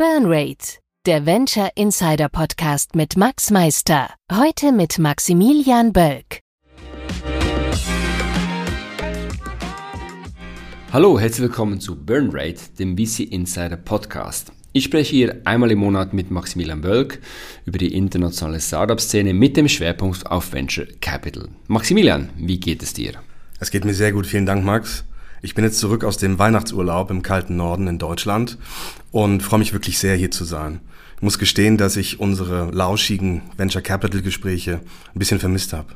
Burnrate, der Venture Insider Podcast mit Max Meister. Heute mit Maximilian Bölk. Hallo, herzlich willkommen zu Burnrate, dem VC Insider Podcast. Ich spreche hier einmal im Monat mit Maximilian Bölk über die internationale Startup-Szene mit dem Schwerpunkt auf Venture Capital. Maximilian, wie geht es dir? Es geht mir sehr gut, vielen Dank, Max. Ich bin jetzt zurück aus dem Weihnachtsurlaub im kalten Norden in Deutschland und freue mich wirklich sehr, hier zu sein. Ich muss gestehen, dass ich unsere lauschigen Venture Capital Gespräche ein bisschen vermisst habe.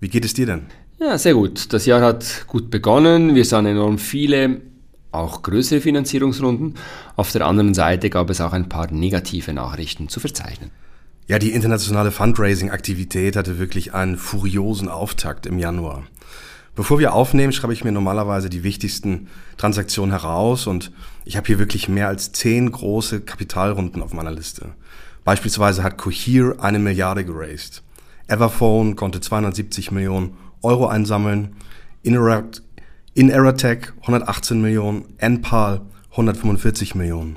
Wie geht es dir denn? Ja, sehr gut. Das Jahr hat gut begonnen. Wir sahen enorm viele, auch größere Finanzierungsrunden. Auf der anderen Seite gab es auch ein paar negative Nachrichten zu verzeichnen. Ja, die internationale Fundraising-Aktivität hatte wirklich einen furiosen Auftakt im Januar. Bevor wir aufnehmen, schreibe ich mir normalerweise die wichtigsten Transaktionen heraus und ich habe hier wirklich mehr als zehn große Kapitalrunden auf meiner Liste. Beispielsweise hat Cohere eine Milliarde geraced. Everphone konnte 270 Millionen Euro einsammeln. Ineratech 118 Millionen. Enpal 145 Millionen.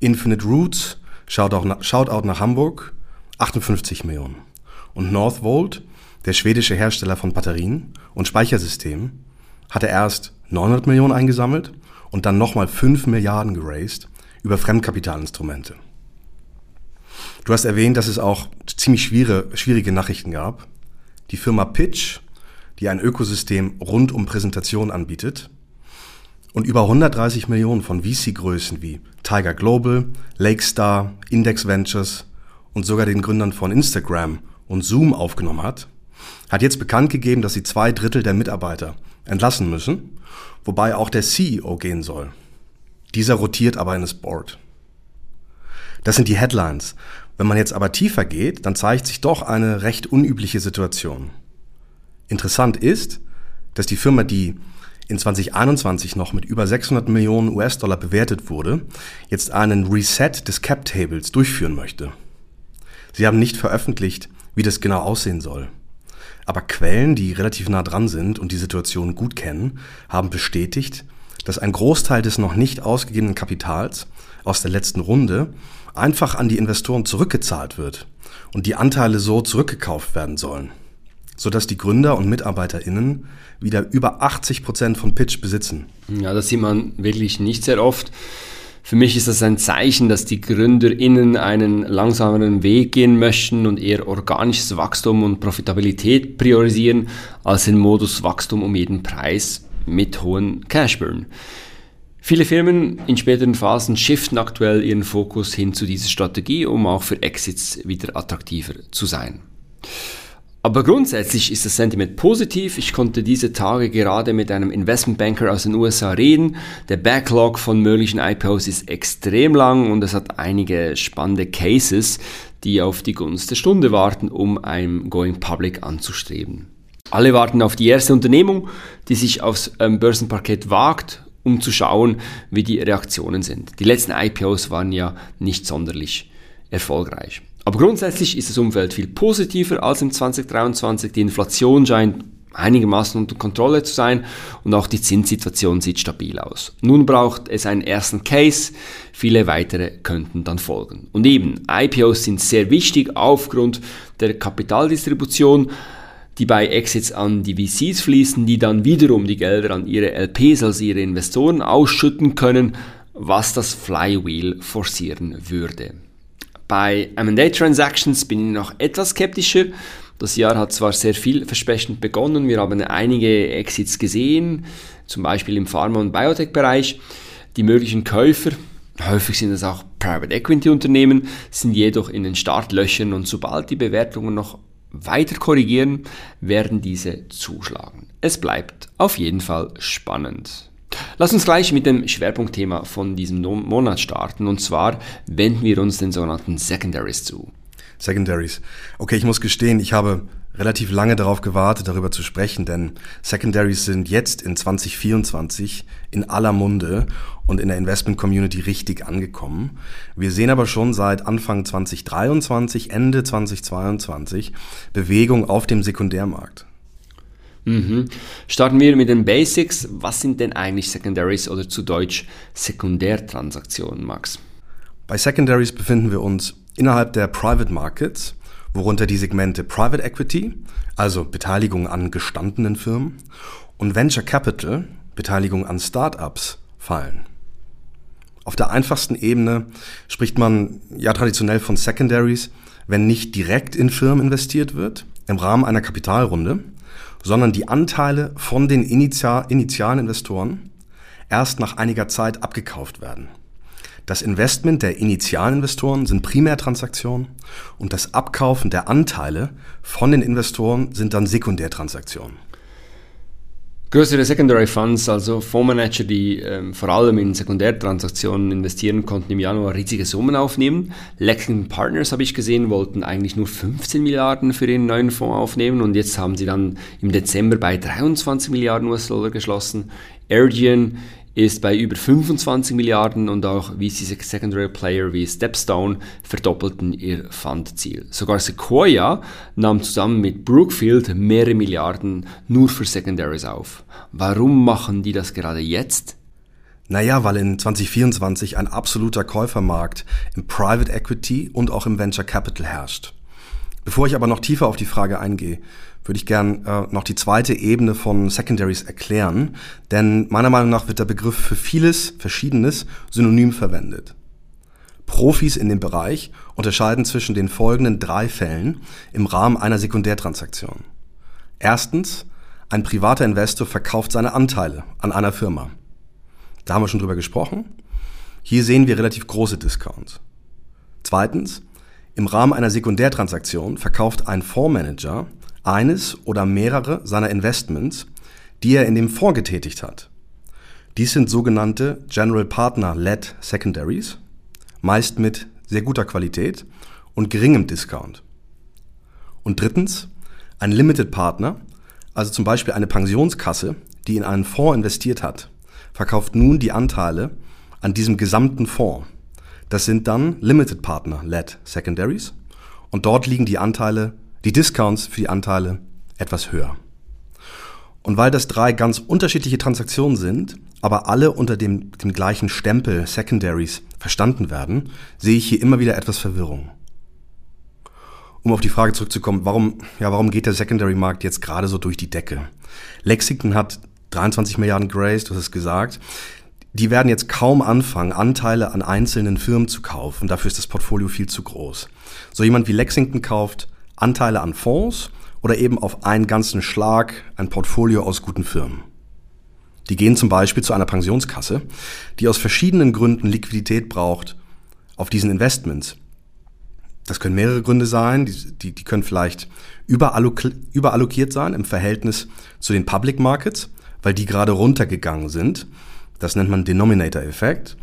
Infinite Roots, Shoutout nach Hamburg, 58 Millionen. Und Northvolt der schwedische Hersteller von Batterien und Speichersystemen, hatte erst 900 Millionen eingesammelt und dann nochmal 5 Milliarden geraced über Fremdkapitalinstrumente. Du hast erwähnt, dass es auch ziemlich schwierige, schwierige Nachrichten gab. Die Firma Pitch, die ein Ökosystem rund um Präsentation anbietet, und über 130 Millionen von VC-Größen wie Tiger Global, Lakestar, Index Ventures und sogar den Gründern von Instagram und Zoom aufgenommen hat, hat jetzt bekannt gegeben, dass sie zwei Drittel der Mitarbeiter entlassen müssen, wobei auch der CEO gehen soll. Dieser rotiert aber in das Board. Das sind die Headlines. Wenn man jetzt aber tiefer geht, dann zeigt sich doch eine recht unübliche Situation. Interessant ist, dass die Firma, die in 2021 noch mit über 600 Millionen US-Dollar bewertet wurde, jetzt einen Reset des Cap-Tables durchführen möchte. Sie haben nicht veröffentlicht, wie das genau aussehen soll. Aber Quellen, die relativ nah dran sind und die Situation gut kennen, haben bestätigt, dass ein Großteil des noch nicht ausgegebenen Kapitals aus der letzten Runde einfach an die Investoren zurückgezahlt wird und die Anteile so zurückgekauft werden sollen, sodass die Gründer und MitarbeiterInnen wieder über 80 Prozent von Pitch besitzen. Ja, das sieht man wirklich nicht sehr oft. Für mich ist das ein Zeichen, dass die GründerInnen einen langsameren Weg gehen möchten und eher organisches Wachstum und Profitabilität priorisieren, als den Modus Wachstum um jeden Preis mit hohen Cashburn. Viele Firmen in späteren Phasen shiften aktuell ihren Fokus hin zu dieser Strategie, um auch für Exits wieder attraktiver zu sein. Aber grundsätzlich ist das Sentiment positiv. Ich konnte diese Tage gerade mit einem Investmentbanker aus den USA reden. Der Backlog von möglichen IPOs ist extrem lang und es hat einige spannende Cases, die auf die Gunst der Stunde warten, um ein Going Public anzustreben. Alle warten auf die erste Unternehmung, die sich aufs ähm, Börsenparkett wagt, um zu schauen, wie die Reaktionen sind. Die letzten IPOs waren ja nicht sonderlich erfolgreich. Aber grundsätzlich ist das Umfeld viel positiver als im 2023. Die Inflation scheint einigermaßen unter Kontrolle zu sein und auch die Zinssituation sieht stabil aus. Nun braucht es einen ersten Case, viele weitere könnten dann folgen. Und eben, IPOs sind sehr wichtig aufgrund der Kapitaldistribution, die bei Exits an die VCs fließen, die dann wiederum die Gelder an ihre LPs, also ihre Investoren, ausschütten können, was das Flywheel forcieren würde. Bei M&A-Transactions bin ich noch etwas skeptischer. Das Jahr hat zwar sehr vielversprechend begonnen, wir haben einige Exits gesehen, zum Beispiel im Pharma- und Biotech-Bereich. Die möglichen Käufer, häufig sind es auch Private Equity-Unternehmen, sind jedoch in den Startlöchern und sobald die Bewertungen noch weiter korrigieren, werden diese zuschlagen. Es bleibt auf jeden Fall spannend. Lass uns gleich mit dem Schwerpunktthema von diesem Monat starten und zwar wenden wir uns den sogenannten Secondaries zu. Secondaries. Okay, ich muss gestehen, ich habe relativ lange darauf gewartet, darüber zu sprechen, denn Secondaries sind jetzt in 2024 in aller Munde und in der Investment Community richtig angekommen. Wir sehen aber schon seit Anfang 2023, Ende 2022 Bewegung auf dem Sekundärmarkt. Mhm. Starten wir mit den Basics. Was sind denn eigentlich Secondaries oder zu Deutsch Sekundärtransaktionen, Max? Bei Secondaries befinden wir uns innerhalb der Private Markets, worunter die Segmente Private Equity, also Beteiligung an gestandenen Firmen, und Venture Capital, Beteiligung an Startups, fallen. Auf der einfachsten Ebene spricht man ja traditionell von Secondaries, wenn nicht direkt in Firmen investiert wird, im Rahmen einer Kapitalrunde, sondern die Anteile von den Initial initialen Investoren erst nach einiger Zeit abgekauft werden. Das Investment der Initialinvestoren sind Primärtransaktionen und das Abkaufen der Anteile von den Investoren sind dann Sekundärtransaktionen. Größere Secondary Funds, also Fondsmanager, die ähm, vor allem in Sekundärtransaktionen investieren, konnten im Januar riesige Summen aufnehmen. Lexington Partners, habe ich gesehen, wollten eigentlich nur 15 Milliarden für ihren neuen Fonds aufnehmen und jetzt haben sie dann im Dezember bei 23 Milliarden US-Dollar geschlossen. Erdian ist bei über 25 Milliarden und auch VC Secondary Player wie Stepstone verdoppelten ihr Fundziel. Sogar Sequoia nahm zusammen mit Brookfield mehrere Milliarden nur für Secondaries auf. Warum machen die das gerade jetzt? Naja, weil in 2024 ein absoluter Käufermarkt im Private Equity und auch im Venture Capital herrscht. Bevor ich aber noch tiefer auf die Frage eingehe, würde ich gern äh, noch die zweite Ebene von Secondaries erklären, denn meiner Meinung nach wird der Begriff für vieles Verschiedenes synonym verwendet. Profis in dem Bereich unterscheiden zwischen den folgenden drei Fällen im Rahmen einer Sekundärtransaktion. Erstens, ein privater Investor verkauft seine Anteile an einer Firma. Da haben wir schon drüber gesprochen. Hier sehen wir relativ große Discounts. Zweitens, im Rahmen einer Sekundärtransaktion verkauft ein Fondsmanager eines oder mehrere seiner Investments, die er in dem Fonds getätigt hat. Dies sind sogenannte General Partner-led Secondaries, meist mit sehr guter Qualität und geringem Discount. Und drittens, ein Limited Partner, also zum Beispiel eine Pensionskasse, die in einen Fonds investiert hat, verkauft nun die Anteile an diesem gesamten Fonds. Das sind dann Limited Partner-led Secondaries und dort liegen die Anteile die Discounts für die Anteile etwas höher. Und weil das drei ganz unterschiedliche Transaktionen sind, aber alle unter dem, dem gleichen Stempel Secondaries verstanden werden, sehe ich hier immer wieder etwas Verwirrung. Um auf die Frage zurückzukommen, warum, ja, warum geht der Secondary-Markt jetzt gerade so durch die Decke? Lexington hat 23 Milliarden Grace, du hast es gesagt. Die werden jetzt kaum anfangen, Anteile an einzelnen Firmen zu kaufen. Dafür ist das Portfolio viel zu groß. So jemand wie Lexington kauft Anteile an Fonds oder eben auf einen ganzen Schlag ein Portfolio aus guten Firmen. Die gehen zum Beispiel zu einer Pensionskasse, die aus verschiedenen Gründen Liquidität braucht auf diesen Investments. Das können mehrere Gründe sein, die, die, die können vielleicht überallokiert sein im Verhältnis zu den Public Markets, weil die gerade runtergegangen sind. Das nennt man Denominator-Effekt.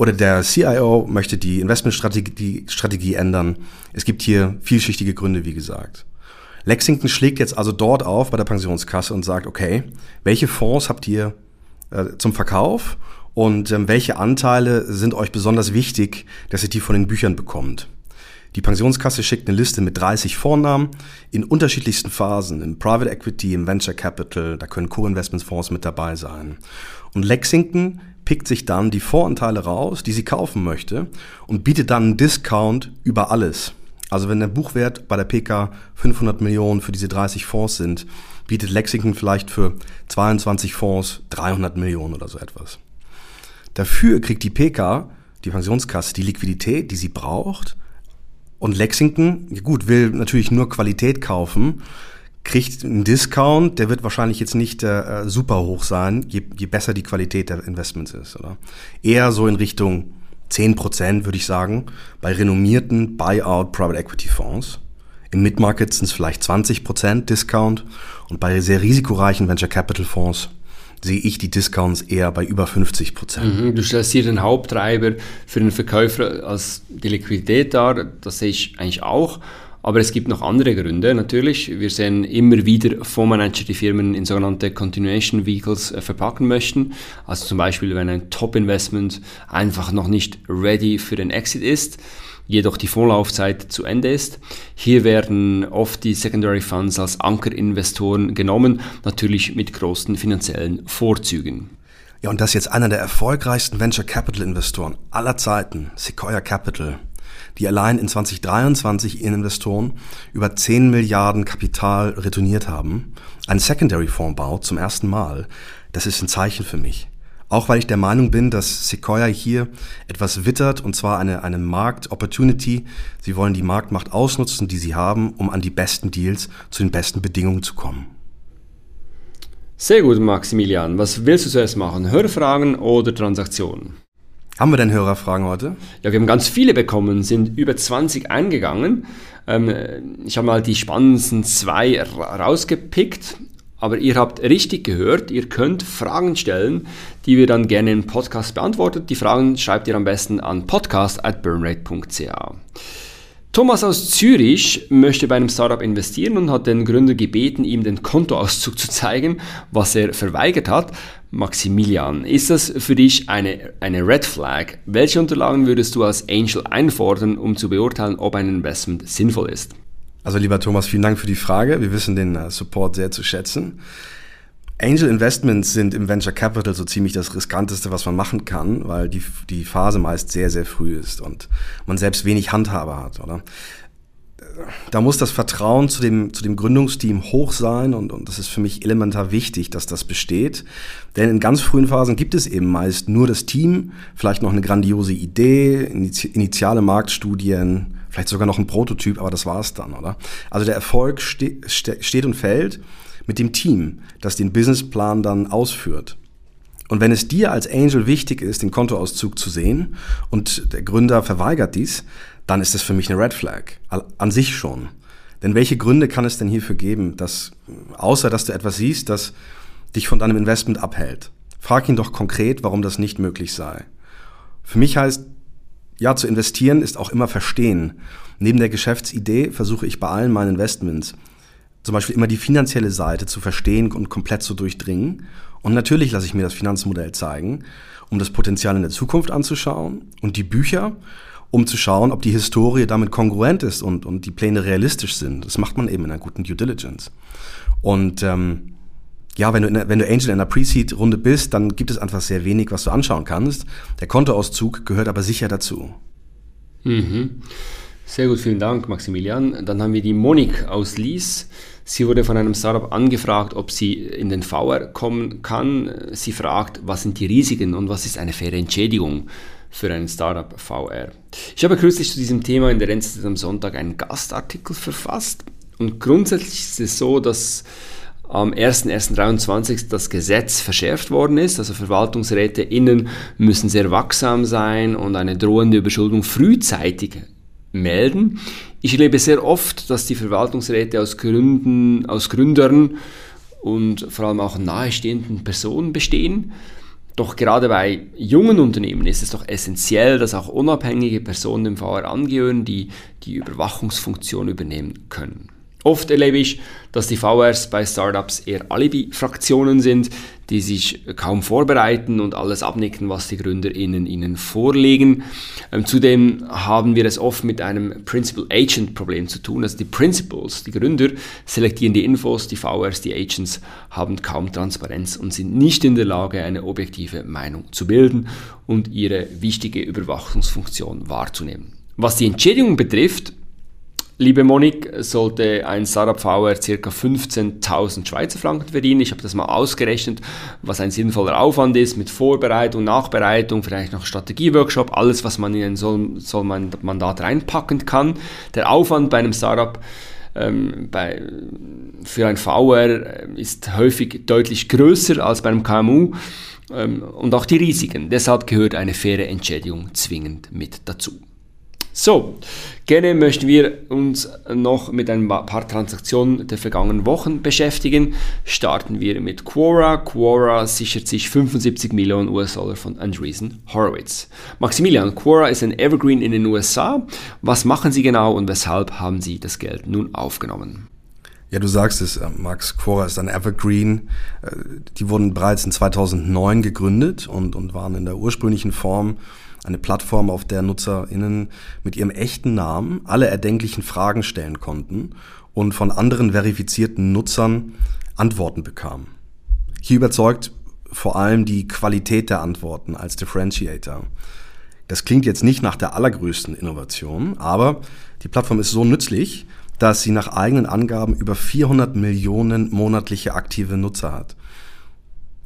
Oder der CIO möchte die Investmentstrategie Strategie ändern. Es gibt hier vielschichtige Gründe, wie gesagt. Lexington schlägt jetzt also dort auf bei der Pensionskasse und sagt, okay, welche Fonds habt ihr äh, zum Verkauf und ähm, welche Anteile sind euch besonders wichtig, dass ihr die von den Büchern bekommt? Die Pensionskasse schickt eine Liste mit 30 Vornamen in unterschiedlichsten Phasen, im Private Equity, im Venture Capital, da können Co-Investment-Fonds mit dabei sein. Und Lexington pickt sich dann die Voranteile raus, die sie kaufen möchte und bietet dann einen Discount über alles. Also wenn der Buchwert bei der PK 500 Millionen für diese 30 Fonds sind, bietet Lexington vielleicht für 22 Fonds 300 Millionen oder so etwas. Dafür kriegt die PK, die Pensionskasse, die Liquidität, die sie braucht. Und Lexington, gut, will natürlich nur Qualität kaufen, kriegt einen Discount, der wird wahrscheinlich jetzt nicht äh, super hoch sein, je, je besser die Qualität der Investments ist. Oder? Eher so in Richtung 10% würde ich sagen, bei renommierten Buyout Private Equity Fonds. Im Mid-Market sind es vielleicht 20% Discount und bei sehr risikoreichen Venture Capital Fonds sehe ich die Discounts eher bei über 50% Mhm, du stellst hier den Haupttreiber für den Verkäufer als die Liquidität dar, das sehe ich eigentlich auch. Aber es gibt noch andere Gründe natürlich. Wir sehen immer wieder Fondsmanager, die Firmen in sogenannte Continuation Vehicles äh, verpacken möchten. Also zum Beispiel, wenn ein Top-Investment einfach noch nicht ready für den Exit ist, jedoch die Vorlaufzeit zu Ende ist. Hier werden oft die Secondary Funds als Ankerinvestoren genommen, natürlich mit großen finanziellen Vorzügen. Ja, und das ist jetzt einer der erfolgreichsten Venture Capital Investoren aller Zeiten, Sequoia Capital, die allein in 2023 ihren Investoren über 10 Milliarden Kapital retourniert haben, einen Secondary Fonds baut zum ersten Mal, das ist ein Zeichen für mich. Auch weil ich der Meinung bin, dass Sequoia hier etwas wittert, und zwar eine, eine Markt-Opportunity. Sie wollen die Marktmacht ausnutzen, die sie haben, um an die besten Deals zu den besten Bedingungen zu kommen. Sehr gut, Maximilian. Was willst du zuerst machen? Hörfragen oder Transaktionen? Haben wir denn Hörerfragen heute? Ja, wir haben ganz viele bekommen, sind über 20 eingegangen. Ähm, ich habe mal die spannendsten zwei rausgepickt. Aber ihr habt richtig gehört, ihr könnt Fragen stellen, die wir dann gerne im Podcast beantworten. Die Fragen schreibt ihr am besten an podcast.burnrate.ca. Thomas aus Zürich möchte bei einem Startup investieren und hat den Gründer gebeten, ihm den Kontoauszug zu zeigen, was er verweigert hat. Maximilian, ist das für dich eine, eine Red Flag? Welche Unterlagen würdest du als Angel einfordern, um zu beurteilen, ob ein Investment sinnvoll ist? Also lieber Thomas, vielen Dank für die Frage. Wir wissen den äh, Support sehr zu schätzen. Angel Investments sind im Venture Capital so ziemlich das riskanteste, was man machen kann, weil die, die Phase meist sehr, sehr früh ist und man selbst wenig Handhabe hat, oder? Da muss das Vertrauen zu dem, zu dem Gründungsteam hoch sein und, und das ist für mich elementar wichtig, dass das besteht. Denn in ganz frühen Phasen gibt es eben meist nur das Team, vielleicht noch eine grandiose Idee, initiale Marktstudien, vielleicht sogar noch ein Prototyp, aber das war's dann, oder? Also der Erfolg ste steht und fällt mit dem Team, das den Businessplan dann ausführt. Und wenn es dir als Angel wichtig ist, den Kontoauszug zu sehen und der Gründer verweigert dies, dann ist das für mich eine Red Flag. An sich schon. Denn welche Gründe kann es denn hierfür geben, dass, außer dass du etwas siehst, das dich von deinem Investment abhält? Frag ihn doch konkret, warum das nicht möglich sei. Für mich heißt ja, zu investieren ist auch immer verstehen. Neben der Geschäftsidee versuche ich bei allen meinen Investments zum Beispiel immer die finanzielle Seite zu verstehen und komplett zu durchdringen. Und natürlich lasse ich mir das Finanzmodell zeigen, um das Potenzial in der Zukunft anzuschauen und die Bücher, um zu schauen, ob die Historie damit kongruent ist und, und die Pläne realistisch sind. Das macht man eben in einer guten Due Diligence. Und ähm, ja, wenn du, der, wenn du Angel in einer Pre-Seed-Runde bist, dann gibt es einfach sehr wenig, was du anschauen kannst. Der Kontoauszug gehört aber sicher dazu. Mhm. Sehr gut, vielen Dank, Maximilian. Dann haben wir die Monik aus Lies. Sie wurde von einem Startup angefragt, ob sie in den VR kommen kann. Sie fragt, was sind die Risiken und was ist eine faire Entschädigung für ein Startup VR. Ich habe kürzlich zu diesem Thema in der Rennzeit am Sonntag einen Gastartikel verfasst. Und grundsätzlich ist es so, dass am 01.01.23 das Gesetz verschärft worden ist. Also Verwaltungsräte innen müssen sehr wachsam sein und eine drohende Überschuldung frühzeitig melden. Ich erlebe sehr oft, dass die Verwaltungsräte aus Gründen, aus Gründern und vor allem auch nahestehenden Personen bestehen. Doch gerade bei jungen Unternehmen ist es doch essentiell, dass auch unabhängige Personen dem VR angehören, die die Überwachungsfunktion übernehmen können. Oft erlebe ich, dass die VRs bei Startups eher Alibi-Fraktionen sind, die sich kaum vorbereiten und alles abnicken, was die GründerInnen ihnen vorlegen. Ähm, zudem haben wir es oft mit einem Principal-Agent-Problem zu tun. Also die Principals, die Gründer, selektieren die Infos, die VRs, die Agents haben kaum Transparenz und sind nicht in der Lage, eine objektive Meinung zu bilden und ihre wichtige Überwachungsfunktion wahrzunehmen. Was die Entschädigung betrifft, Liebe Monik, sollte ein Startup VR ca. 15.000 Schweizer Franken verdienen. Ich habe das mal ausgerechnet, was ein sinnvoller Aufwand ist mit Vorbereitung, Nachbereitung, vielleicht noch Strategieworkshop, alles, was man in ein soll, man Mandat reinpacken kann. Der Aufwand bei einem Startup ähm, bei, für ein VR ist häufig deutlich größer als bei einem KMU ähm, und auch die Risiken. Deshalb gehört eine faire Entschädigung zwingend mit dazu. So, gerne möchten wir uns noch mit ein paar Transaktionen der vergangenen Wochen beschäftigen. Starten wir mit Quora. Quora sichert sich 75 Millionen US-Dollar von Andreessen Horowitz. Maximilian, Quora ist ein Evergreen in den USA. Was machen Sie genau und weshalb haben Sie das Geld nun aufgenommen? Ja, du sagst es, äh, Max Quora ist ein Evergreen. Äh, die wurden bereits in 2009 gegründet und, und waren in der ursprünglichen Form eine Plattform, auf der NutzerInnen mit ihrem echten Namen alle erdenklichen Fragen stellen konnten und von anderen verifizierten Nutzern Antworten bekamen. Hier überzeugt vor allem die Qualität der Antworten als Differentiator. Das klingt jetzt nicht nach der allergrößten Innovation, aber die Plattform ist so nützlich, dass sie nach eigenen Angaben über 400 Millionen monatliche aktive Nutzer hat.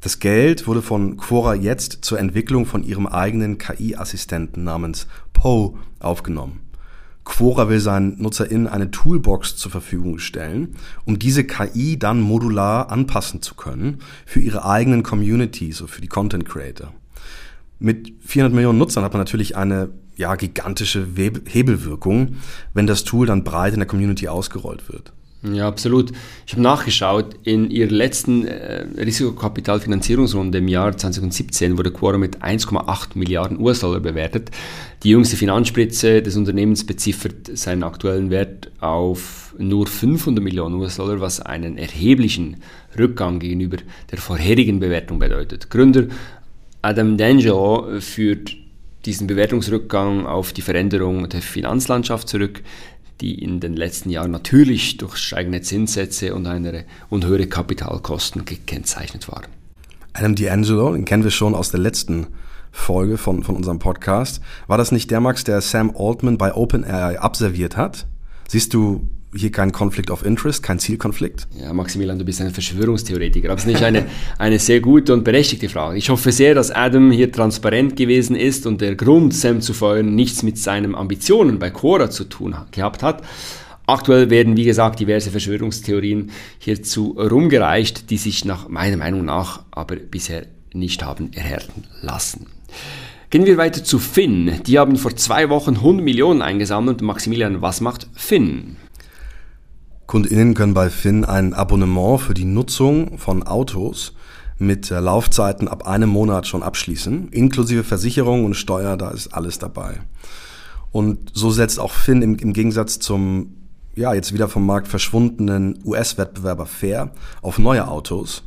Das Geld wurde von Quora jetzt zur Entwicklung von ihrem eigenen KI-Assistenten namens Poe aufgenommen. Quora will seinen NutzerInnen eine Toolbox zur Verfügung stellen, um diese KI dann modular anpassen zu können für ihre eigenen Communities, so für die Content Creator. Mit 400 Millionen Nutzern hat man natürlich eine ja, gigantische Hebelwirkung, wenn das Tool dann breit in der Community ausgerollt wird. Ja, absolut. Ich habe nachgeschaut, in ihrer letzten äh, Risikokapitalfinanzierungsrunde im Jahr 2017 wurde Quora mit 1,8 Milliarden US-Dollar bewertet. Die jüngste Finanzspritze des Unternehmens beziffert seinen aktuellen Wert auf nur 500 Millionen US-Dollar, was einen erheblichen Rückgang gegenüber der vorherigen Bewertung bedeutet. Gründer Adam D'Angelo führt diesen Bewertungsrückgang auf die Veränderung der Finanzlandschaft zurück, die in den letzten Jahren natürlich durch steigende Zinssätze und, eine, und höhere Kapitalkosten gekennzeichnet waren. Adam D'Angelo, den kennen wir schon aus der letzten Folge von, von unserem Podcast. War das nicht der Max, der Sam Altman bei OpenAI abserviert hat? Siehst du hier kein Conflict of Interest, kein Zielkonflikt? Ja, Maximilian, du bist ein Verschwörungstheoretiker. Aber es ist nicht eine, eine sehr gute und berechtigte Frage. Ich hoffe sehr, dass Adam hier transparent gewesen ist und der Grund, Sam zu feuern, nichts mit seinen Ambitionen bei Quora zu tun gehabt hat. Aktuell werden, wie gesagt, diverse Verschwörungstheorien hierzu rumgereicht, die sich nach meiner Meinung nach aber bisher nicht haben erhärten lassen. Gehen wir weiter zu Finn. Die haben vor zwei Wochen 100 Millionen eingesammelt. Maximilian, was macht Finn? KundInnen können bei Finn ein Abonnement für die Nutzung von Autos mit Laufzeiten ab einem Monat schon abschließen, inklusive Versicherung und Steuer, da ist alles dabei. Und so setzt auch Finn im, im Gegensatz zum ja jetzt wieder vom Markt verschwundenen US-Wettbewerber Fair auf neue Autos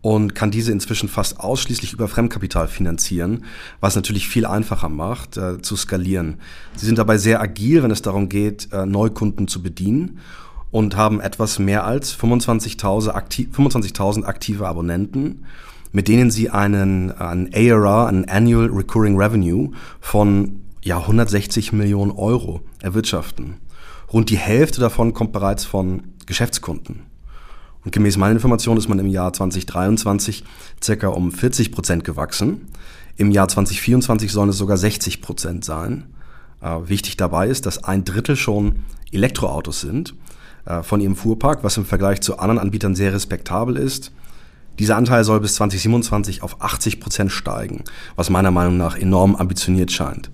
und kann diese inzwischen fast ausschließlich über Fremdkapital finanzieren, was natürlich viel einfacher macht äh, zu skalieren. Sie sind dabei sehr agil, wenn es darum geht, äh, Neukunden zu bedienen und haben etwas mehr als 25.000 aktiv, 25 aktive Abonnenten, mit denen sie einen, einen ARR, einen Annual Recurring Revenue von ja, 160 Millionen Euro erwirtschaften. Rund die Hälfte davon kommt bereits von Geschäftskunden. Und gemäß meiner Information ist man im Jahr 2023 circa um 40 Prozent gewachsen. Im Jahr 2024 sollen es sogar 60 Prozent sein. Äh, wichtig dabei ist, dass ein Drittel schon Elektroautos sind von ihrem Fuhrpark, was im Vergleich zu anderen Anbietern sehr respektabel ist. Dieser Anteil soll bis 2027 auf 80 Prozent steigen, was meiner Meinung nach enorm ambitioniert scheint.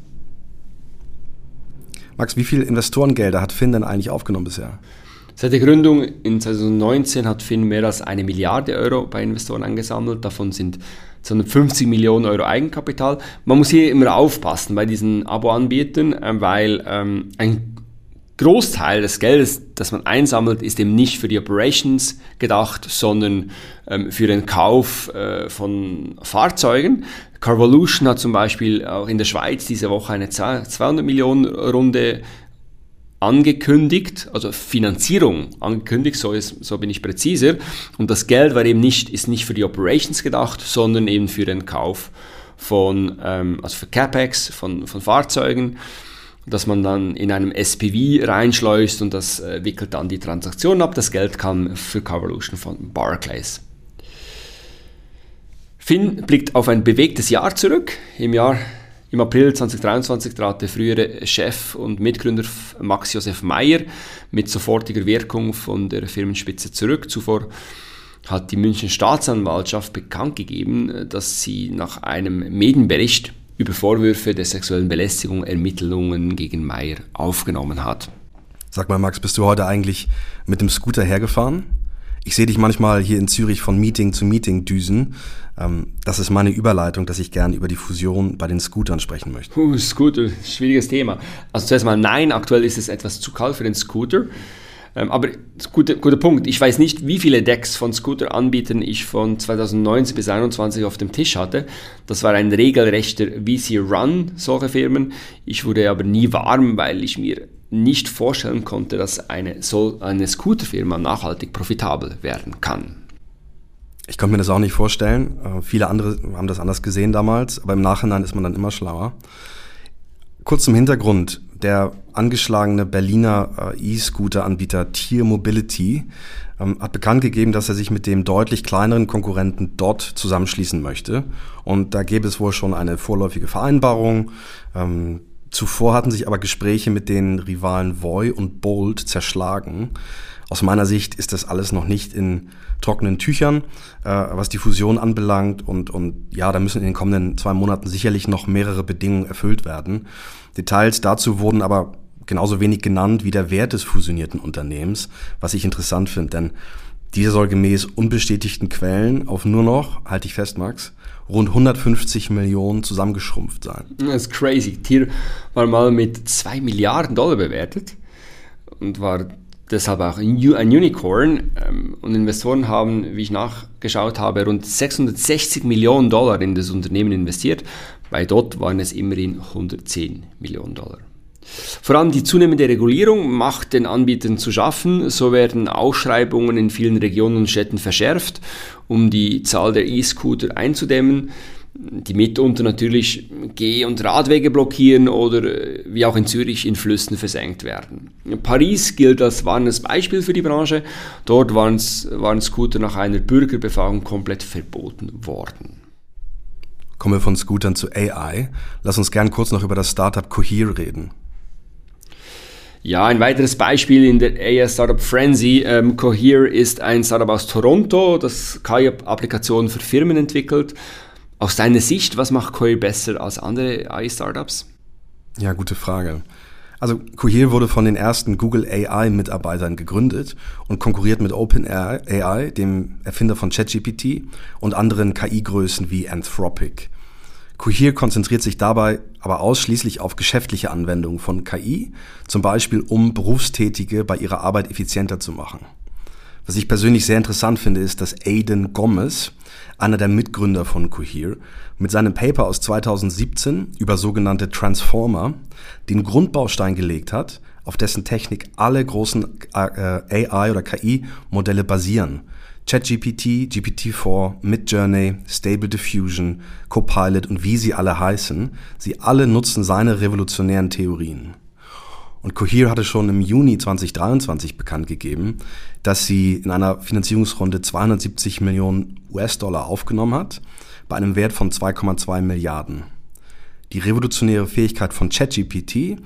Max, wie viel Investorengelder hat Finn denn eigentlich aufgenommen bisher? Seit der Gründung in 2019 hat Finn mehr als eine Milliarde Euro bei Investoren angesammelt. Davon sind 250 Millionen Euro Eigenkapital. Man muss hier immer aufpassen bei diesen Abo-Anbietern, äh, weil ähm, ein Großteil des Geldes, das man einsammelt, ist eben nicht für die Operations gedacht, sondern ähm, für den Kauf äh, von Fahrzeugen. Carvolution hat zum Beispiel auch in der Schweiz diese Woche eine 200 Millionen Runde angekündigt, also Finanzierung angekündigt, so, ist, so bin ich präziser. Und das Geld war eben nicht, ist nicht für die Operations gedacht, sondern eben für den Kauf von, ähm, also für CapEx von, von Fahrzeugen dass man dann in einem SPV reinschleust und das äh, wickelt dann die Transaktion ab. Das Geld kam für Covolution von Barclays. Finn blickt auf ein bewegtes Jahr zurück. Im Jahr im April 2023 trat der frühere Chef und Mitgründer Max Josef Meyer mit sofortiger Wirkung von der Firmenspitze zurück. Zuvor hat die München Staatsanwaltschaft bekannt gegeben, dass sie nach einem Medienbericht über Vorwürfe der sexuellen Belästigung Ermittlungen gegen Meyer aufgenommen hat. Sag mal, Max, bist du heute eigentlich mit dem Scooter hergefahren? Ich sehe dich manchmal hier in Zürich von Meeting zu Meeting düsen. Ähm, das ist meine Überleitung, dass ich gern über die Fusion bei den Scootern sprechen möchte. Uh, Scooter, schwieriges Thema. Also zuerst mal nein, aktuell ist es etwas zu kalt für den Scooter. Ähm, aber guter, guter Punkt. Ich weiß nicht, wie viele Decks von Scooter-Anbietern ich von 2019 bis 2021 auf dem Tisch hatte. Das war ein regelrechter VC-Run, solche Firmen. Ich wurde aber nie warm, weil ich mir nicht vorstellen konnte, dass eine, eine Scooter-Firma nachhaltig profitabel werden kann. Ich konnte mir das auch nicht vorstellen. Äh, viele andere haben das anders gesehen damals, aber im Nachhinein ist man dann immer schlauer. Kurz zum Hintergrund. Der angeschlagene Berliner äh, E-Scooter-Anbieter Tier Mobility ähm, hat bekannt gegeben, dass er sich mit dem deutlich kleineren Konkurrenten dort zusammenschließen möchte. Und da gäbe es wohl schon eine vorläufige Vereinbarung. Ähm, zuvor hatten sich aber Gespräche mit den Rivalen Voy und Bolt zerschlagen. Aus meiner Sicht ist das alles noch nicht in trockenen Tüchern, äh, was die Fusion anbelangt. Und, und ja, da müssen in den kommenden zwei Monaten sicherlich noch mehrere Bedingungen erfüllt werden. Details dazu wurden aber genauso wenig genannt wie der Wert des fusionierten Unternehmens, was ich interessant finde, denn dieser soll gemäß unbestätigten Quellen auf nur noch, halte ich fest, Max, rund 150 Millionen zusammengeschrumpft sein. Das ist crazy. Tier war mal mit 2 Milliarden Dollar bewertet und war deshalb auch ein Unicorn. Ähm, und Investoren haben, wie ich nachgeschaut habe, rund 660 Millionen Dollar in das Unternehmen investiert. Bei dort waren es immerhin 110 Millionen Dollar. Vor allem die zunehmende Regulierung macht den Anbietern zu schaffen. So werden Ausschreibungen in vielen Regionen und Städten verschärft, um die Zahl der E-Scooter einzudämmen die mitunter natürlich Geh- und Radwege blockieren oder äh, wie auch in Zürich in Flüssen versenkt werden. Paris gilt als warnendes Beispiel für die Branche. Dort waren, waren Scooter nach einer Bürgerbefragung komplett verboten worden. Kommen wir von Scootern zu AI. Lass uns gern kurz noch über das Startup Cohere reden. Ja, ein weiteres Beispiel in der AI Startup Frenzy. Ähm, Cohere ist ein Startup aus Toronto, das KI-Applikationen für Firmen entwickelt aus deiner Sicht, was macht Cohere besser als andere AI-Startups? Ja, gute Frage. Also Cohere wurde von den ersten Google AI-Mitarbeitern gegründet und konkurriert mit OpenAI, dem Erfinder von ChatGPT und anderen KI-Größen wie Anthropic. Cohere konzentriert sich dabei aber ausschließlich auf geschäftliche Anwendungen von KI, zum Beispiel um Berufstätige bei ihrer Arbeit effizienter zu machen. Was ich persönlich sehr interessant finde, ist, dass Aiden Gomez, einer der Mitgründer von Cohere, mit seinem Paper aus 2017 über sogenannte Transformer den Grundbaustein gelegt hat, auf dessen Technik alle großen äh, AI- oder KI-Modelle basieren. ChatGPT, GPT-4, Midjourney, Stable Diffusion, Copilot und wie sie alle heißen, sie alle nutzen seine revolutionären Theorien. Und Cohere hatte schon im Juni 2023 bekannt gegeben, dass sie in einer Finanzierungsrunde 270 Millionen US-Dollar aufgenommen hat, bei einem Wert von 2,2 Milliarden. Die revolutionäre Fähigkeit von ChatGPT,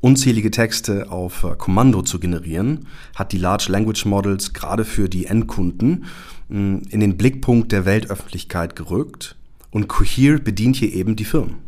unzählige Texte auf äh, Kommando zu generieren, hat die Large Language Models gerade für die Endkunden hm, in den Blickpunkt der Weltöffentlichkeit gerückt und Cohere bedient hier eben die Firmen.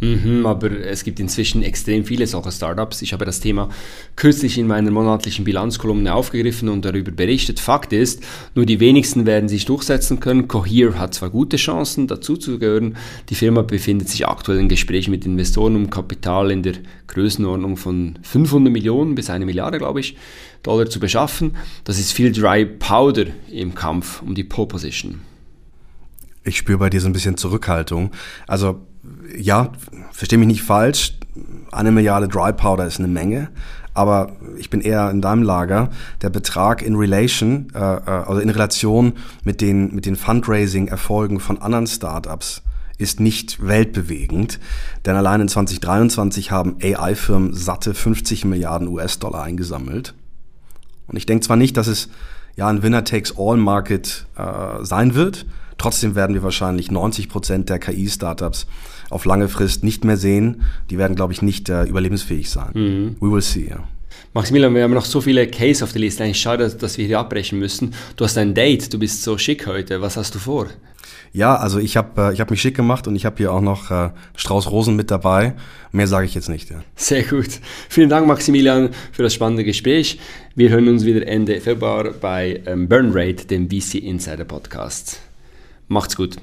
Mhm, aber es gibt inzwischen extrem viele solcher Startups. Ich habe das Thema kürzlich in meiner monatlichen Bilanzkolumne aufgegriffen und darüber berichtet. Fakt ist, nur die wenigsten werden sich durchsetzen können. Cohere hat zwar gute Chancen, dazu zu gehören. Die Firma befindet sich aktuell in Gesprächen mit Investoren um Kapital in der Größenordnung von 500 Millionen bis eine Milliarde, glaube ich, Dollar zu beschaffen. Das ist viel Dry Powder im Kampf um die Pole Position. Ich spüre bei dir so ein bisschen Zurückhaltung. Also ja, verstehe mich nicht falsch, eine Milliarde Dry Powder ist eine Menge, aber ich bin eher in deinem Lager. Der Betrag in Relation, äh, äh, also in Relation mit den, mit den Fundraising-Erfolgen von anderen Startups ist nicht weltbewegend, denn allein in 2023 haben AI-Firmen satte 50 Milliarden US-Dollar eingesammelt. Und ich denke zwar nicht, dass es ja ein Winner-Takes-All-Market äh, sein wird, trotzdem werden wir wahrscheinlich 90 Prozent der KI-Startups auf lange Frist nicht mehr sehen. Die werden, glaube ich, nicht äh, überlebensfähig sein. Mhm. We will see, ja. Maximilian, wir haben noch so viele Case auf der Liste. Eigentlich schade, dass wir hier abbrechen müssen. Du hast ein Date, du bist so schick heute. Was hast du vor? Ja, also ich habe äh, ich hab mich schick gemacht und ich habe hier auch noch äh, Strauß Rosen mit dabei. Mehr sage ich jetzt nicht. Ja. Sehr gut. Vielen Dank, Maximilian, für das spannende Gespräch. Wir hören uns wieder Ende Februar bei ähm, Burn Rate, dem VC Insider Podcast. Macht's gut.